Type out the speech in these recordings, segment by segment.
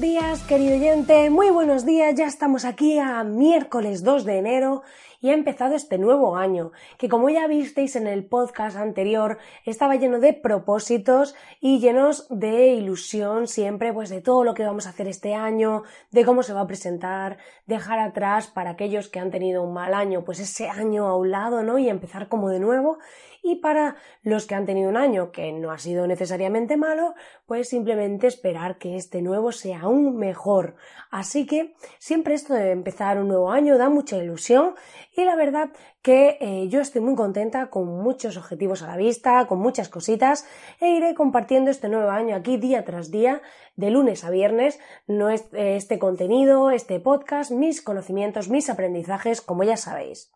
Buenos días, querido oyente, muy buenos días, ya estamos aquí a miércoles 2 de enero y ha empezado este nuevo año, que como ya visteis en el podcast anterior, estaba lleno de propósitos y llenos de ilusión siempre, pues de todo lo que vamos a hacer este año, de cómo se va a presentar, dejar atrás para aquellos que han tenido un mal año, pues ese año a un lado, ¿no? Y empezar como de nuevo y para los que han tenido un año que no ha sido necesariamente malo, pues simplemente esperar que este nuevo sea aún mejor. Así que siempre esto de empezar un nuevo año da mucha ilusión y la verdad que eh, yo estoy muy contenta con muchos objetivos a la vista, con muchas cositas e iré compartiendo este nuevo año aquí día tras día, de lunes a viernes, no eh, este contenido, este podcast, mis conocimientos, mis aprendizajes, como ya sabéis.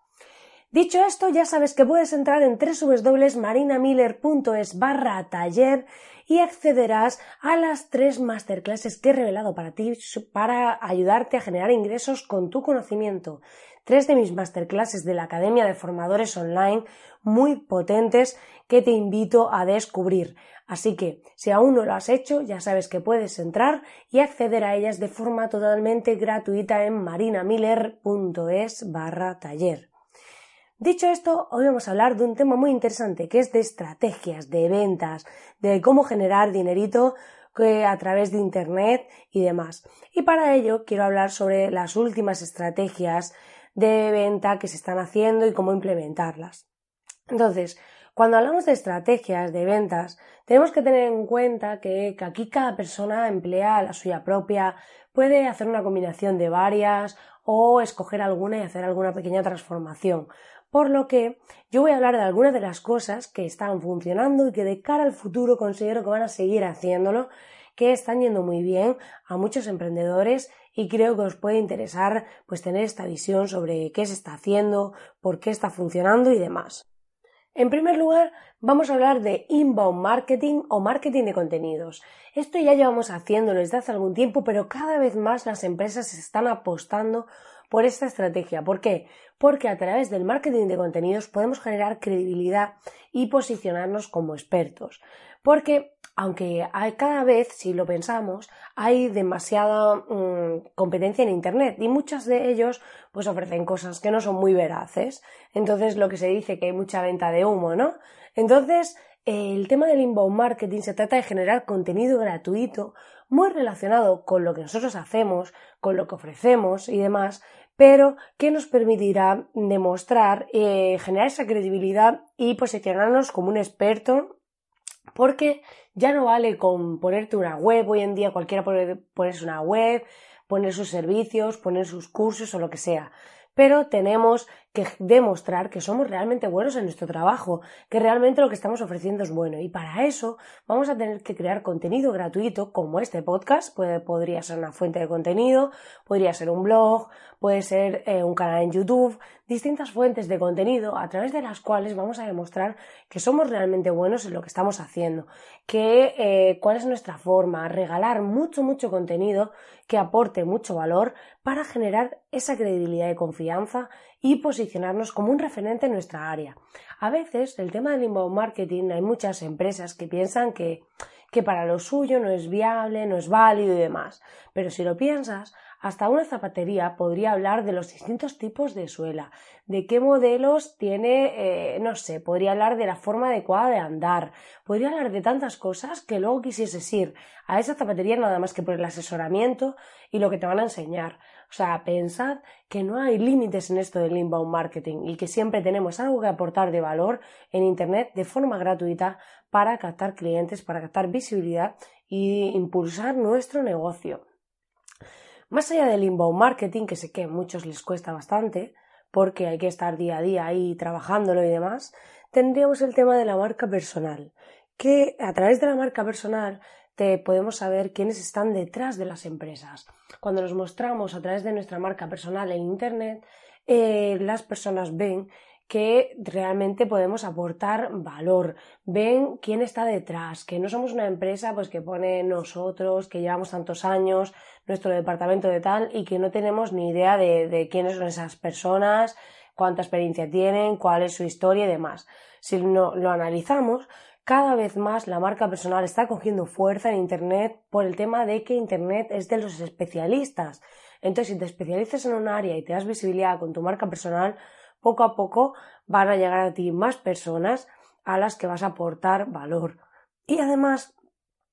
Dicho esto, ya sabes que puedes entrar en www.marinamiller.es barra taller y accederás a las tres masterclasses que he revelado para ti para ayudarte a generar ingresos con tu conocimiento. Tres de mis masterclasses de la Academia de Formadores Online muy potentes que te invito a descubrir. Así que, si aún no lo has hecho, ya sabes que puedes entrar y acceder a ellas de forma totalmente gratuita en marinamiller.es barra taller. Dicho esto, hoy vamos a hablar de un tema muy interesante que es de estrategias, de ventas, de cómo generar dinerito a través de Internet y demás. Y para ello quiero hablar sobre las últimas estrategias de venta que se están haciendo y cómo implementarlas. Entonces, cuando hablamos de estrategias de ventas, tenemos que tener en cuenta que, aquí cada persona emplea la suya propia, puede hacer una combinación de varias o escoger alguna y hacer alguna pequeña transformación por lo que yo voy a hablar de algunas de las cosas que están funcionando y que de cara al futuro considero que van a seguir haciéndolo, que están yendo muy bien a muchos emprendedores y creo que os puede interesar pues tener esta visión sobre qué se está haciendo, por qué está funcionando y demás. En primer lugar, vamos a hablar de inbound marketing o marketing de contenidos. Esto ya llevamos haciéndolo desde hace algún tiempo, pero cada vez más las empresas están apostando por esta estrategia. ¿Por qué? Porque a través del marketing de contenidos podemos generar credibilidad y posicionarnos como expertos. Porque aunque hay cada vez, si lo pensamos, hay demasiada mm, competencia en Internet y muchos de ellos pues ofrecen cosas que no son muy veraces. Entonces lo que se dice que hay mucha venta de humo, ¿no? Entonces el tema del inbound marketing se trata de generar contenido gratuito muy relacionado con lo que nosotros hacemos, con lo que ofrecemos y demás, pero que nos permitirá demostrar, eh, generar esa credibilidad y posicionarnos como un experto porque ya no vale con ponerte una web, hoy en día cualquiera puede ponerse una web, poner sus servicios, poner sus cursos o lo que sea pero tenemos que demostrar que somos realmente buenos en nuestro trabajo, que realmente lo que estamos ofreciendo es bueno. Y para eso vamos a tener que crear contenido gratuito como este podcast. podría ser una fuente de contenido, podría ser un blog, puede ser eh, un canal en YouTube, distintas fuentes de contenido a través de las cuales vamos a demostrar que somos realmente buenos en lo que estamos haciendo, que eh, cuál es nuestra forma, regalar mucho, mucho contenido que aporte mucho valor para generar esa credibilidad y confianza y posicionarnos como un referente en nuestra área. A veces el tema del inbound marketing hay muchas empresas que piensan que, que para lo suyo no es viable, no es válido y demás. Pero si lo piensas, hasta una zapatería podría hablar de los distintos tipos de suela, de qué modelos tiene, eh, no sé, podría hablar de la forma adecuada de andar, podría hablar de tantas cosas que luego quisieses ir a esa zapatería nada más que por el asesoramiento y lo que te van a enseñar. O sea, pensad que no hay límites en esto del inbound marketing y que siempre tenemos algo que aportar de valor en Internet de forma gratuita para captar clientes, para captar visibilidad y impulsar nuestro negocio. Más allá del inbound marketing, que sé que a muchos les cuesta bastante, porque hay que estar día a día ahí trabajándolo y demás, tendríamos el tema de la marca personal, que a través de la marca personal te podemos saber quiénes están detrás de las empresas. Cuando nos mostramos a través de nuestra marca personal en Internet, eh, las personas ven que realmente podemos aportar valor, ven quién está detrás, que no somos una empresa pues que pone nosotros, que llevamos tantos años, nuestro departamento de tal y que no tenemos ni idea de, quiénes son esas personas, cuánta experiencia tienen, cuál es su historia y demás. Si no, lo analizamos, cada vez más la marca personal está cogiendo fuerza en Internet por el tema de que Internet es de los especialistas. Entonces, si te especializas en un área y te das visibilidad con tu marca personal, poco a poco van a llegar a ti más personas a las que vas a aportar valor. Y además,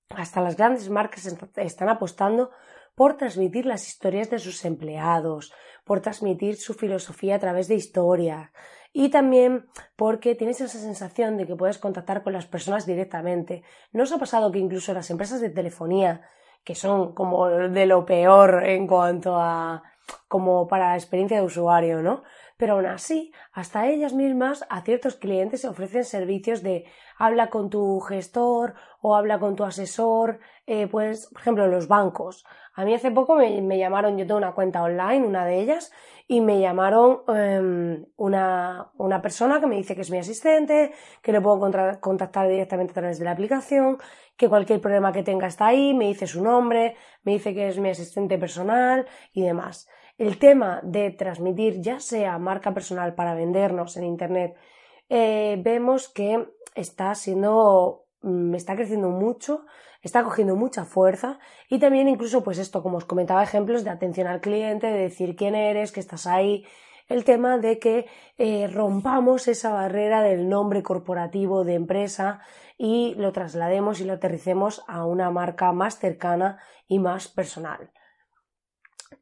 hasta las grandes marcas están apostando por transmitir las historias de sus empleados, por transmitir su filosofía a través de historias y también porque tienes esa sensación de que puedes contactar con las personas directamente. ¿No os ha pasado que incluso las empresas de telefonía, que son como de lo peor en cuanto a como para la experiencia de usuario, ¿no? Pero aún así, hasta ellas mismas a ciertos clientes ofrecen servicios de habla con tu gestor o habla con tu asesor, eh, pues, por ejemplo, los bancos. A mí hace poco me, llamaron, yo tengo una cuenta online, una de ellas, y me llamaron em, una, una, persona que me dice que es mi asistente, que le puedo contactar directamente a través de la aplicación, que cualquier problema que tenga está ahí, me dice su nombre, me dice que es mi asistente personal y demás. El tema de transmitir ya sea marca personal para vendernos en Internet, eh, vemos que está siendo, mm, está creciendo mucho está cogiendo mucha fuerza y también incluso pues esto, como os comentaba, ejemplos de atención al cliente, de decir quién eres, que estás ahí, el tema de que eh, rompamos esa barrera del nombre corporativo de empresa y lo traslademos y lo aterricemos a una marca más cercana y más personal.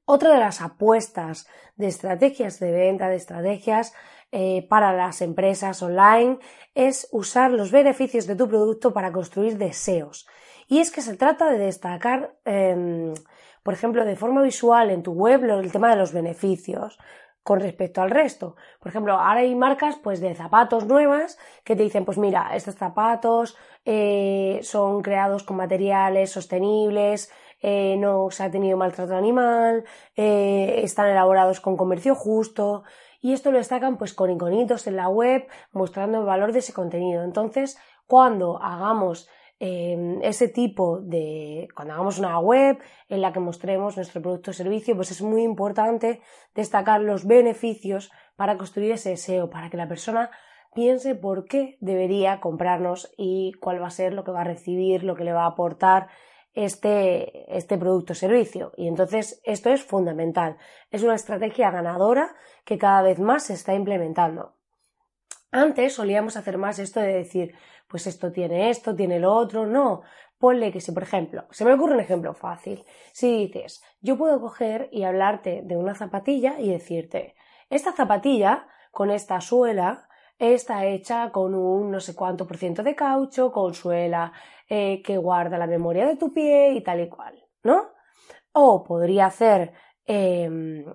Otra de las apuestas de estrategias de venta, de estrategias eh, para las empresas online, es usar los beneficios de tu producto para construir deseos. Y es que se trata de destacar, em, por ejemplo, de forma visual en tu web el tema de los beneficios con respecto al resto. Por ejemplo, ahora hay marcas pues de zapatos nuevas que te dicen, pues mira, estos zapatos eh, son creados con materiales sostenibles, eh, no se ha tenido maltrato animal, eh, están elaborados con comercio justo y esto lo destacan pues con iconitos en la web mostrando el valor de ese contenido. Entonces, cuando hagamos Em, ese tipo de, cuando hagamos una web en la que mostremos nuestro producto o servicio, pues es muy importante destacar los beneficios para construir ese SEO, para que la persona piense por qué debería comprarnos y cuál va a ser lo que va a recibir, lo que le va a aportar este, este producto o servicio. Y entonces esto es fundamental. Es una estrategia ganadora que cada vez más se está implementando. Antes solíamos hacer más esto de decir, pues esto tiene esto, tiene lo otro, no. Ponle que si, por ejemplo, se me ocurre un ejemplo fácil. Si dices, yo puedo coger y hablarte de una zapatilla y decirte, esta zapatilla con esta suela está hecha con un no sé cuánto por ciento de caucho, con suela eh, que guarda la memoria de tu pie y tal y cual, ¿no? O podría hacer, em,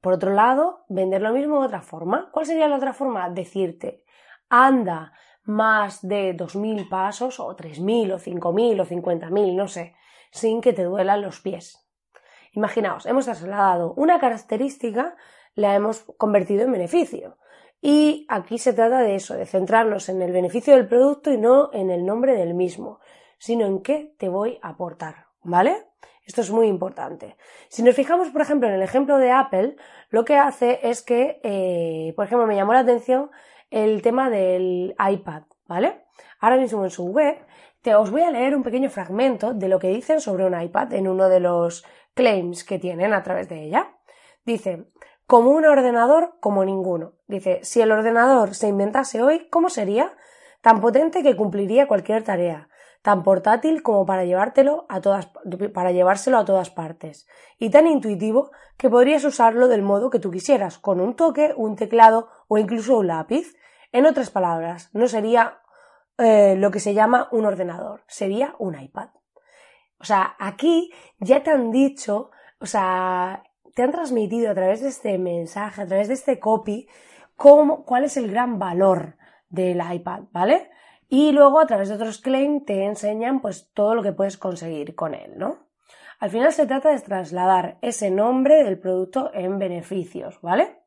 por otro lado, vender lo mismo de otra forma. ¿Cuál sería la otra forma? Decirte, anda más de 2.000 pasos o 3.000 o 5.000 o 50.000, no sé, sin que te duelan los pies. Imaginaos, hemos trasladado una característica, la hemos convertido en beneficio. Y aquí se trata de eso, de centrarnos en el beneficio del producto y no en el nombre del mismo, sino en qué te voy a aportar, ¿vale? Esto es muy importante. Si nos fijamos, por ejemplo, en el ejemplo de Apple, lo que hace es que, eh, por ejemplo, me llamó la atención el tema del iPad, ¿vale? Ahora mismo en su web te, os voy a leer un pequeño fragmento de lo que dicen sobre un iPad en uno de los claims que tienen a través de ella. Dice, como un ordenador como ninguno. Dice, si el ordenador se inventase hoy, ¿cómo sería? Tan potente que cumpliría cualquier tarea, tan portátil como para llevártelo a todas, para llevárselo a todas partes, y tan intuitivo que podrías usarlo del modo que tú quisieras, con un toque, un teclado o incluso un lápiz, en otras palabras, no sería eh, lo que se llama un ordenador, sería un iPad. O sea, aquí ya te han dicho, o sea, te han transmitido a través de este mensaje, a través de este copy, cómo, cuál es el gran valor del iPad, ¿vale? Y luego a través de otros claims te enseñan pues todo lo que puedes conseguir con él, ¿no? Al final se trata de trasladar ese nombre del producto en beneficios, ¿vale?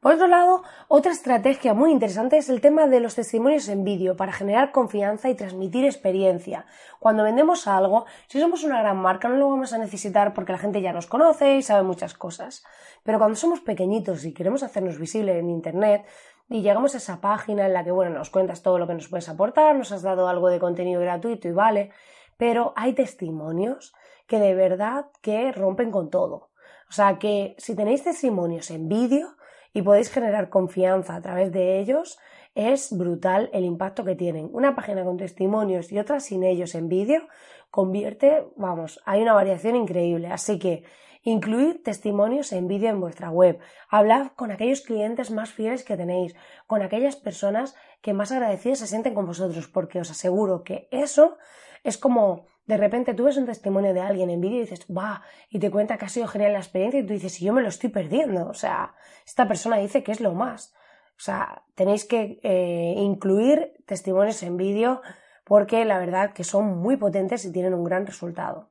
Por otro lado, otra estrategia muy interesante es el tema de los testimonios en vídeo para generar confianza y transmitir experiencia. Cuando vendemos algo, si somos una gran marca no lo vamos a necesitar porque la gente ya nos conoce y sabe muchas cosas. Pero cuando somos pequeñitos y queremos hacernos visibles en Internet, y llegamos a esa página en la que, bueno, nos cuentas todo lo que nos puedes aportar, nos has dado algo de contenido gratuito y vale, pero hay testimonios que de verdad que rompen con todo. O sea que si tenéis testimonios en vídeo y podéis generar confianza a través de ellos, es brutal el impacto que tienen. Una página con testimonios y otra sin ellos en vídeo convierte, vamos, hay una variación increíble. Así que Incluid testimonios en vídeo en vuestra web. Hablad con aquellos clientes más fieles que tenéis, con aquellas personas que más agradecidas se sienten con vosotros, porque os aseguro que eso es como de repente tú ves un testimonio de alguien en vídeo y dices, va, y te cuenta que ha sido genial la experiencia y tú dices, y yo me lo estoy perdiendo. O sea, esta persona dice que es lo más. O sea, tenéis que eh, incluir testimonios en vídeo porque la verdad que son muy potentes y tienen un gran resultado.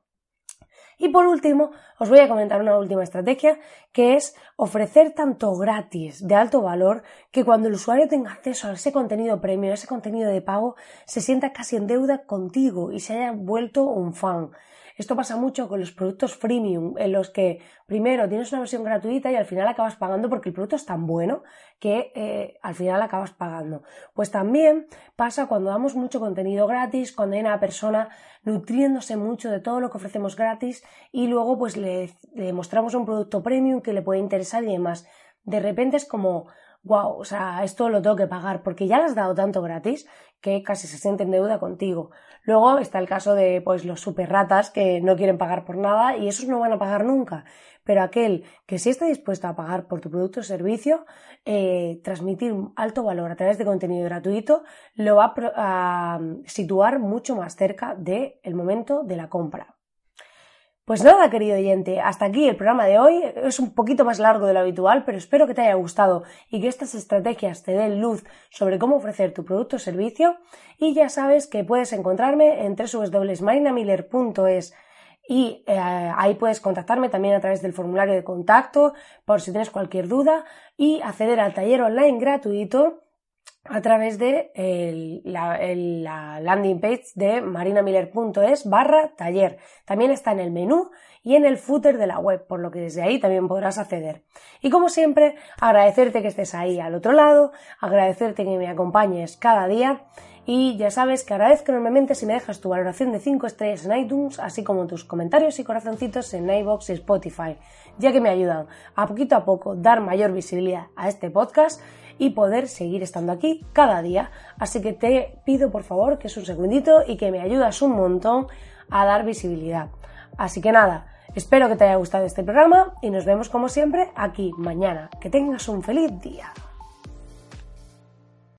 Y por último, os voy a comentar una última estrategia que es ofrecer tanto gratis de alto valor que cuando el usuario tenga acceso a ese contenido premio, a ese contenido de pago, se sienta casi en deuda contigo y se haya vuelto un fan. Esto pasa mucho con los productos freemium, en los que primero tienes una versión gratuita y al final acabas pagando porque el producto es tan bueno que eh, al final acabas pagando. Pues también pasa cuando damos mucho contenido gratis, cuando hay una persona nutriéndose mucho de todo lo que ofrecemos gratis y luego pues le, le mostramos un producto premium que le puede interesar y demás. De repente es como wow, o sea, esto lo tengo que pagar porque ya le has dado tanto gratis que casi se siente en deuda contigo. Luego está el caso de pues los super ratas que no quieren pagar por nada y esos no van a pagar nunca. Pero aquel que sí está dispuesto a pagar por tu producto o servicio, eh, transmitir un alto valor a través de contenido gratuito, lo va a, situar mucho más cerca del momento de la compra. Pues nada, querido oyente, hasta aquí el programa de hoy. Es un poquito más largo de lo habitual, pero espero que te haya gustado y que estas estrategias te den luz sobre cómo ofrecer tu producto o servicio. Y ya sabes que puedes encontrarme en www.marinamiller.es y eh, ahí puedes contactarme también a través del formulario de contacto por si tienes cualquier duda y acceder al taller online gratuito a través de la, landing page de marinamiller.es barra taller. También está en el menú y en el footer de la web, por lo que desde ahí también podrás acceder. Y como siempre, agradecerte que estés ahí al otro lado, agradecerte que me acompañes cada día y ya sabes que agradezco enormemente si me dejas tu valoración de 5 estrellas en iTunes, así como tus comentarios y corazoncitos en iBox y Spotify, ya que me ayudan a poquito a poco dar mayor visibilidad a este podcast y poder seguir estando aquí cada día. Así que te pido por favor que es un segundito y que me ayudas un montón a dar visibilidad. Así que nada, espero que te haya gustado este programa y nos vemos como siempre aquí mañana. Que tengas un feliz día.